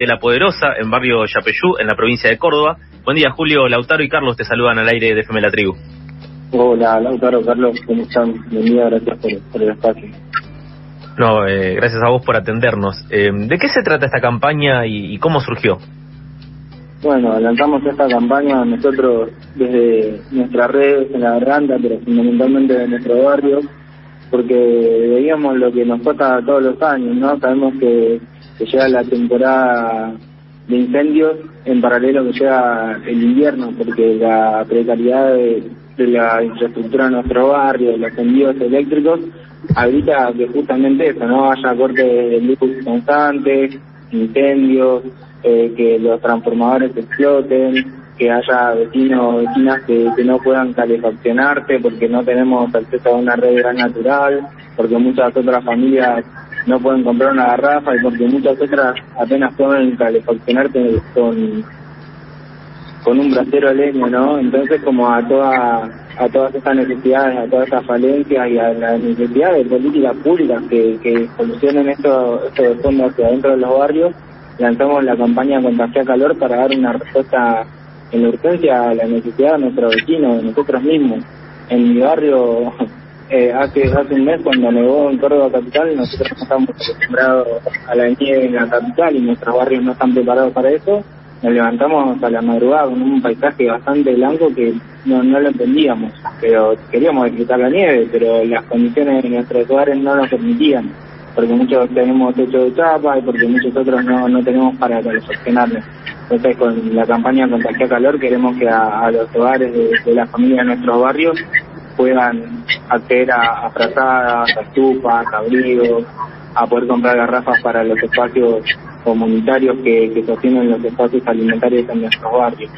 de La Poderosa, en barrio Yapeyú, en la provincia de Córdoba. Buen día, Julio, Lautaro y Carlos te saludan al aire de FM La Tribu. Hola, Lautaro, Carlos, ¿cómo están? Bienvenida, gracias por, el espacio. No, eh, gracias a vos por atendernos. Eh, ¿De qué se trata esta campaña y, cómo surgió? Bueno, adelantamos esta campaña nosotros desde nuestras redes en la garganta, pero fundamentalmente de nuestro barrio, porque veíamos lo que nos pasa todos los años, ¿no? Sabemos que llega la temporada de incendios en paralelo que llega el invierno, porque la precariedad de, la infraestructura de nuestro barrio, los envíos eléctricos, habilita que justamente eso, no haya cortes de luz constantes, incendios, eh, que los transformadores exploten, que haya vecinos o vecinas que, no puedan calefaccionarse porque no tenemos acceso a una red gas natural, porque muchas otras familias no pueden comprar una garrafa y porque muchas otras apenas pueden calefaccionarte con con un brasero leño, ¿no? Entonces como a toda a todas estas necesidades, a todas estas falencias y a la necesidad de políticas públicas que, que solucionen esto, esto de fondo hacia adentro de los barrios, lanzamos la campaña Contagia Calor para dar una respuesta en urgencia a la necesidad de nuestros vecinos, de nosotros mismos. En mi barrio eh, hace, hace un mes cuando nevó en Córdoba capital, nosotros no estamos acostumbrados a la nieve en la capital y nuestros barrios no están preparados para eso. Nos levantamos a la madrugada con un paisaje bastante blanco que no, no lo entendíamos, pero queríamos disfrutar la nieve, pero las condiciones de nuestros hogares no lo permitían, porque muchos tenemos techo de chapa y porque muchos otros no, no tenemos para calefaccionarnos. Entonces, con la campaña Contagia Calor, queremos que a, los hogares de, de las familias de nuestros barrios puedan acceder a, a frazadas, a estufas, a abrigos, a poder comprar garrafas para los espacios comunitarios que, que sostienen los espacios alimentarios en nuestros barrios.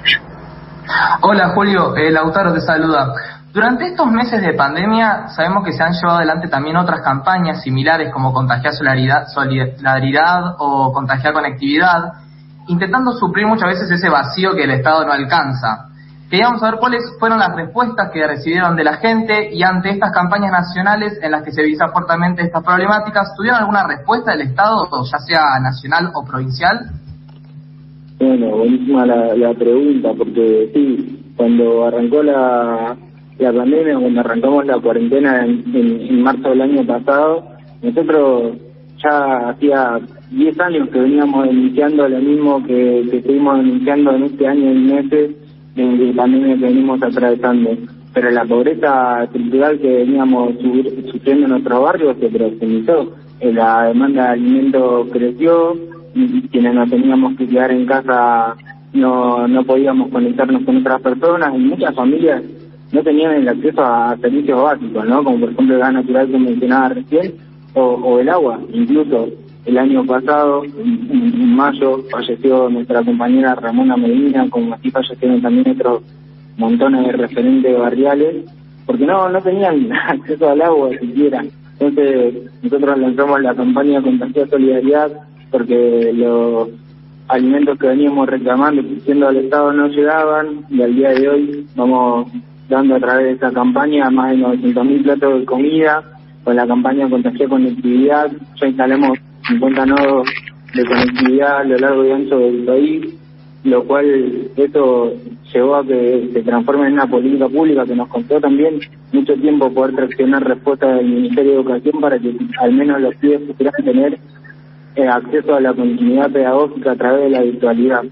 Hola Julio, el Lautaro te saluda. Durante estos meses de pandemia sabemos que se han llevado adelante también otras campañas similares como Contagiar Solidaridad, o Contagiar Conectividad, intentando suplir muchas veces ese vacío que el Estado no alcanza. Queríamos saber cuáles fueron las respuestas que recibieron de la gente y ante estas campañas nacionales en las que se visa fuertemente estas problemáticas, ¿tuvieron alguna respuesta del Estado, ya sea nacional o provincial? Bueno, buenísima la, pregunta, porque sí, cuando arrancó la, la pandemia, cuando arrancamos la cuarentena en, marzo del año pasado, nosotros ya hacía 10 años que veníamos denunciando lo mismo que, que estuvimos denunciando en este año y meses de pandemia que venimos atravesando. Pero la pobreza estructural que veníamos sufriendo en nuestro barrio se profundizó. Eh, la demanda de alimentos creció, quienes nos teníamos que quedar en casa no, no podíamos conectarnos con otras personas y muchas familias no tenían el acceso a servicios básicos, ¿no? Como por ejemplo el gas natural que mencionaba recién o, o el agua. Incluso el año pasado, en, mayo, falleció nuestra compañera Ramona Medina, como así fallecieron también otros montones de referentes barriales, porque no, no tenían acceso al agua siquiera. Entonces, nosotros lanzamos la campaña Contagiar Solidaridad, porque los alimentos que veníamos reclamando, diciendo al Estado no llegaban, y al día de hoy vamos dando a través de esta campaña más de 900.000 platos de comida, con la campaña Contagiar Conectividad, ya instalamos 50 nodos de conectividad a lo largo y ancho del país, lo cual esto llevó a que se transforme en una política pública que nos costó también mucho tiempo poder traccionar respuesta del Ministerio de Educación para que al menos los pibes pudieran tener eh, acceso a la continuidad pedagógica a través de la virtualidad.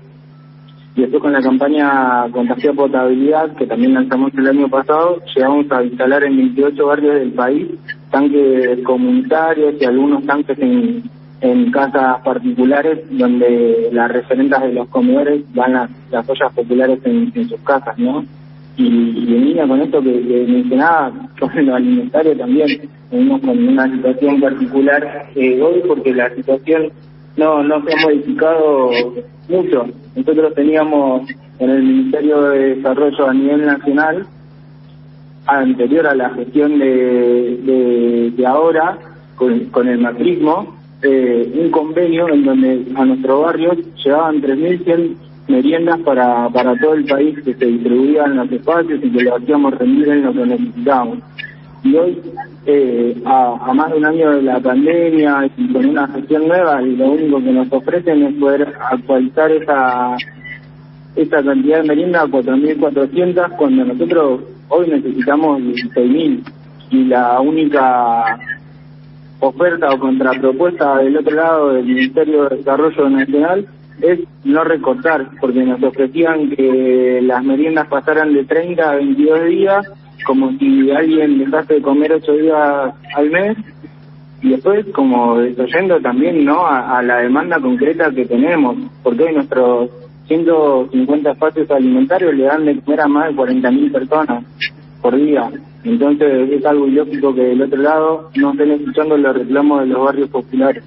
Y después con la campaña Contagio Potabilidad, que también lanzamos el año pasado, llegamos a instalar en 28 barrios del país tanques comunitarios y algunos tanques en en casas particulares donde las referentas de los comedores van a las ollas populares en, sus casas, ¿no? Y, en línea con esto que, mencionaba, con lo alimentario también, venimos con una situación particular eh, hoy porque la situación no, no se ha modificado mucho. Nosotros teníamos en el Ministerio de Desarrollo a nivel nacional, anterior a la gestión de, de, ahora, con, el macrismo, eh, un convenio en donde a nuestro barrio llegaban 3.100 meriendas para, para todo el país que se distribuían en los espacios y que lo hacíamos rendir en lo que necesitábamos. Y hoy eh, a, más de un año de la pandemia con una gestión nueva, y lo único que nos ofrecen es poder actualizar esa, esa cantidad de merienda a 4.400 cuando nosotros hoy necesitamos 16.000 y la única oferta o contrapropuesta del otro lado del Ministerio de Desarrollo Nacional es no recortar, porque nos ofrecían que las meriendas pasaran de 30 a 22 días, como si alguien dejase de comer 8 días al mes, y después como desoyendo también no a, la demanda concreta que tenemos, porque hoy nuestros 150 espacios alimentarios le dan de comer a más de 40.000 personas por día. Entonces es algo ilógico que del otro lado no estén escuchando los reclamos de los barrios populares.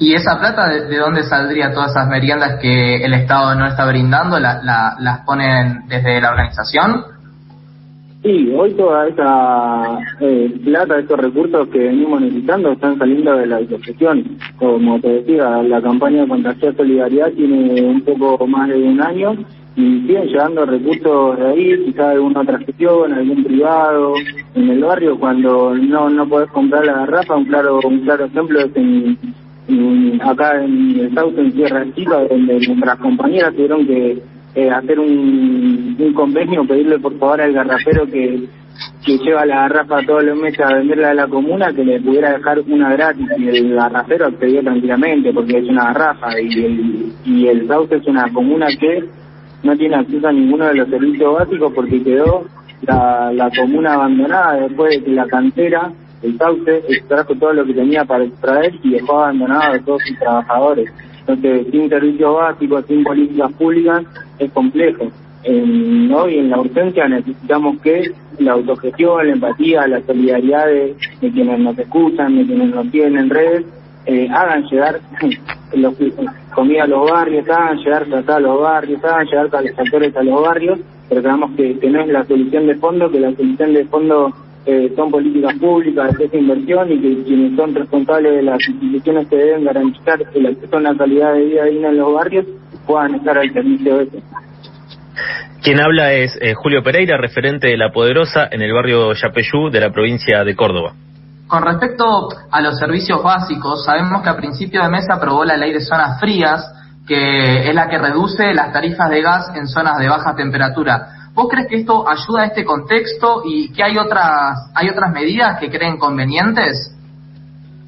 ¿Y esa plata de, dónde saldría todas esas meriendas que el Estado no está brindando? ¿La, ¿Las ponen desde la organización? Sí, hoy toda esa eh, plata, estos recursos que venimos necesitando están saliendo de la asociación. Como te decía, la campaña de Contagiar Solidaridad tiene un poco más de un año y siguen llegando recursos de ahí, quizás alguna otra gestión, algún privado, en el barrio cuando no no podés comprar la garrafa, un claro un claro ejemplo es en, acá en el en Tierra Chica, donde nuestras compañeras tuvieron que eh, hacer un, convenio, pedirle por favor al garrafero que que lleva la garrafa todos los meses a venderla a la comuna, que le pudiera dejar una gratis y el garrafero accedió tranquilamente porque es una garrafa y el, y el Sauce es una comuna que no tiene acceso a ninguno de los servicios básicos porque quedó la, la comuna abandonada después de que la cantera, el sauce, extrajo todo lo que tenía para extraer y dejó abandonado a todos sus trabajadores. Entonces, sin servicios básicos, sin políticas públicas, es complejo. En, ¿no? Y en la urgencia necesitamos que la autogestión, la empatía, la solidaridad de, quienes nos escuchan, de quienes nos siguen en redes, eh, hagan llegar los, comida a los barrios, hagan llegar trata a los barrios, hagan llegar a los actores a los barrios, pero creemos que no es la solución de fondo, que la solución de fondo eh, son políticas públicas, de esa inversión y que quienes son responsables de las instituciones que deben garantizar el acceso a una calidad de vida digna en los barrios puedan estar al servicio de eso. Quien habla es eh, Julio Pereira, referente de La Poderosa en el barrio Yapeyú de la provincia de Córdoba. Con respecto a los servicios básicos, sabemos que a principio de mes aprobó la ley de zonas frías, que es la que reduce las tarifas de gas en zonas de baja temperatura. ¿Vos crees que esto ayuda a este contexto y que hay otras hay otras medidas que creen convenientes?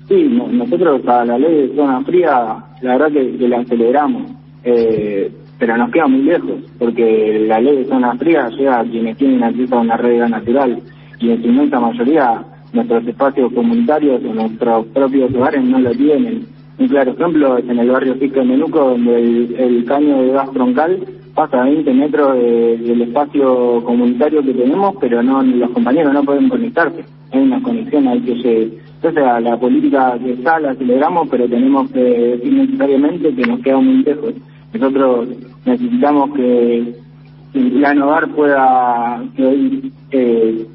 Sí, nosotros a la ley de zona fría, la verdad que, la aceleramos, eh, pero nos queda muy lejos, porque la ley de zona fría llega a quienes tienen acceso a una red natural y en su inmensa mayoría nuestros espacios comunitarios o nuestros propios hogares no lo tienen. Un claro ejemplo es en el barrio Pico de Menuco, donde el, caño de gas troncal pasa a 20 metros del espacio comunitario que tenemos, pero no los compañeros no pueden conectarse. Hay una conexión ahí que se... Entonces, a la política que está la aceleramos, pero tenemos que decir necesariamente que nos queda muy lejos. Nosotros necesitamos que el plan pueda, que hoy eh,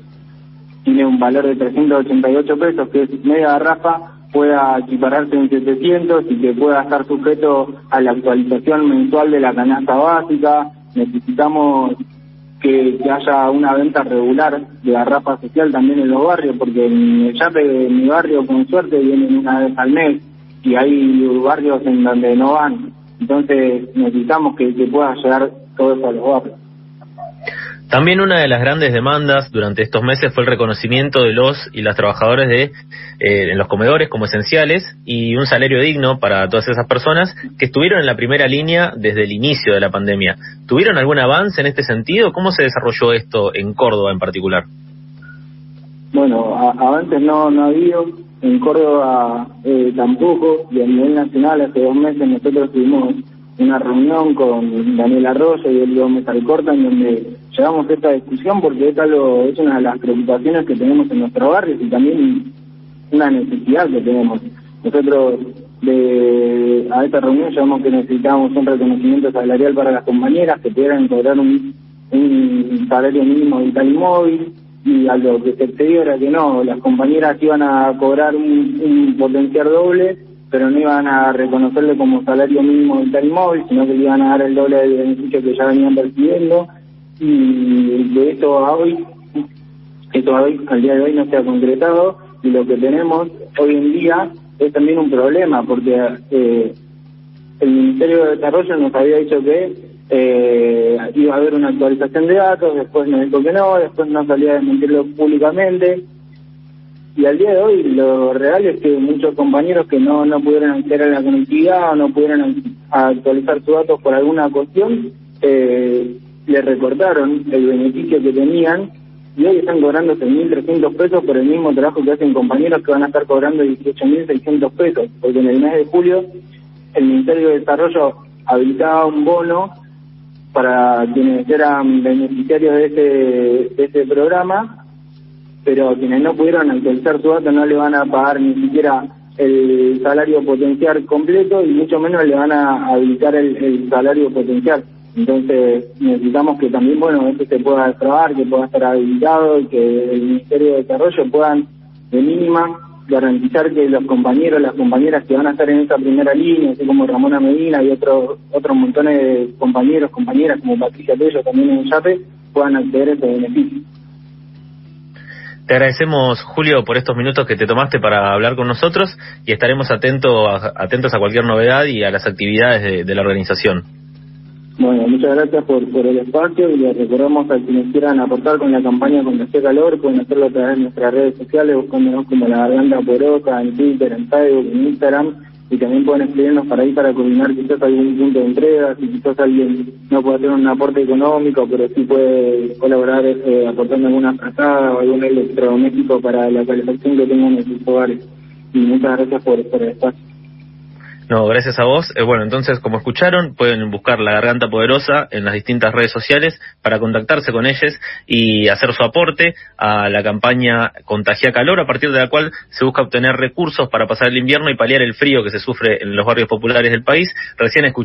tiene un valor de 388 pesos, que es media garrafa, pueda equipararse en 700 y que pueda estar sujeto a la actualización mensual de la canasta básica. Necesitamos que, haya una venta regular de garrafa social también en los barrios, porque en el Chape de mi barrio, con suerte, vienen una vez al mes y hay barrios en donde no van. Entonces necesitamos que, que pueda llegar todo eso a los barrios. También una de las grandes demandas durante estos meses fue el reconocimiento de los y las trabajadoras de eh, en los comedores como esenciales y un salario digno para todas esas personas que estuvieron en la primera línea desde el inicio de la pandemia. ¿Tuvieron algún avance en este sentido? ¿Cómo se desarrolló esto en Córdoba en particular? Bueno, avances no, no ha habido. En Córdoba eh, tampoco y a nivel nacional hace dos meses nosotros tuvimos una reunión con Daniel Arroyo y Elio Gómez Alcorta en donde llevamos esta discusión porque es algo, es una de las preocupaciones que tenemos en nuestro barrio y también una necesidad que tenemos. Nosotros de, a esta reunión llevamos que necesitábamos un reconocimiento salarial para las compañeras que pudieran cobrar un, salario mínimo vital y móvil y a lo que se excedió era que no, las compañeras iban a cobrar un, un potenciar doble pero no iban a reconocerle como salario mínimo vital y móvil, sino que le iban a dar el doble de beneficio que ya venían percibiendo y de esto a hoy Esto al día de hoy no se ha concretado y lo que tenemos hoy en día es también un problema porque eh, el Ministerio de Desarrollo nos había dicho que eh, iba a haber una actualización de datos, después nos dijo que no, después no salía a desmentirlo públicamente. Y al día de hoy lo real es que muchos compañeros que no, no pudieron acceder a la conectividad o no pudieron actualizar sus datos por alguna cuestión, eh, le recortaron el beneficio que tenían y hoy están cobrando 6.300 pesos por el mismo trabajo que hacen compañeros que van a estar cobrando 18.600 pesos, porque en el mes de julio el Ministerio de Desarrollo habilitaba un bono para quienes eran beneficiarios de ese, de ese programa, pero quienes no pudieron actualizar su dato no le van a pagar ni siquiera el salario potencial completo y mucho menos le van a habilitar el, salario potencial. Entonces necesitamos que también, bueno, esto se pueda destrabar, que pueda estar habilitado y que el Ministerio de Desarrollo puedan de mínima garantizar que los compañeros, las compañeras que van a estar en esa primera línea, así como Ramona Medina y otros otros montones de compañeros, compañeras como Patricia Tello también en YAPE, puedan acceder a ese beneficio. Te agradecemos, Julio, por estos minutos que te tomaste para hablar con nosotros y estaremos atentos a, atentos a cualquier novedad y a las actividades de la organización. Bueno, muchas gracias por, por el espacio y les recordamos a quienes quieran aportar con la campaña contra este calor, pueden hacerlo a través de nuestras redes sociales, buscándonos como La Garganta Porosa, en Twitter, en Facebook, en Instagram, y también pueden escribirnos para ahí para coordinar quizás algún punto de entrega, si quizás alguien no puede hacer un aporte económico, pero sí puede colaborar eh, aportando alguna frazada o algún electrodoméstico para la calefacción que tengan en sus hogares. Y muchas gracias por, por el espacio. No, gracias a vos. Eh, bueno, entonces, como escucharon, pueden buscar La Garganta Poderosa en las distintas redes sociales para contactarse con ellos y hacer su aporte a la campaña Contagia Calor, a partir de la cual se busca obtener recursos para pasar el invierno y paliar el frío que se sufre en los barrios populares del país. Recién escuchamos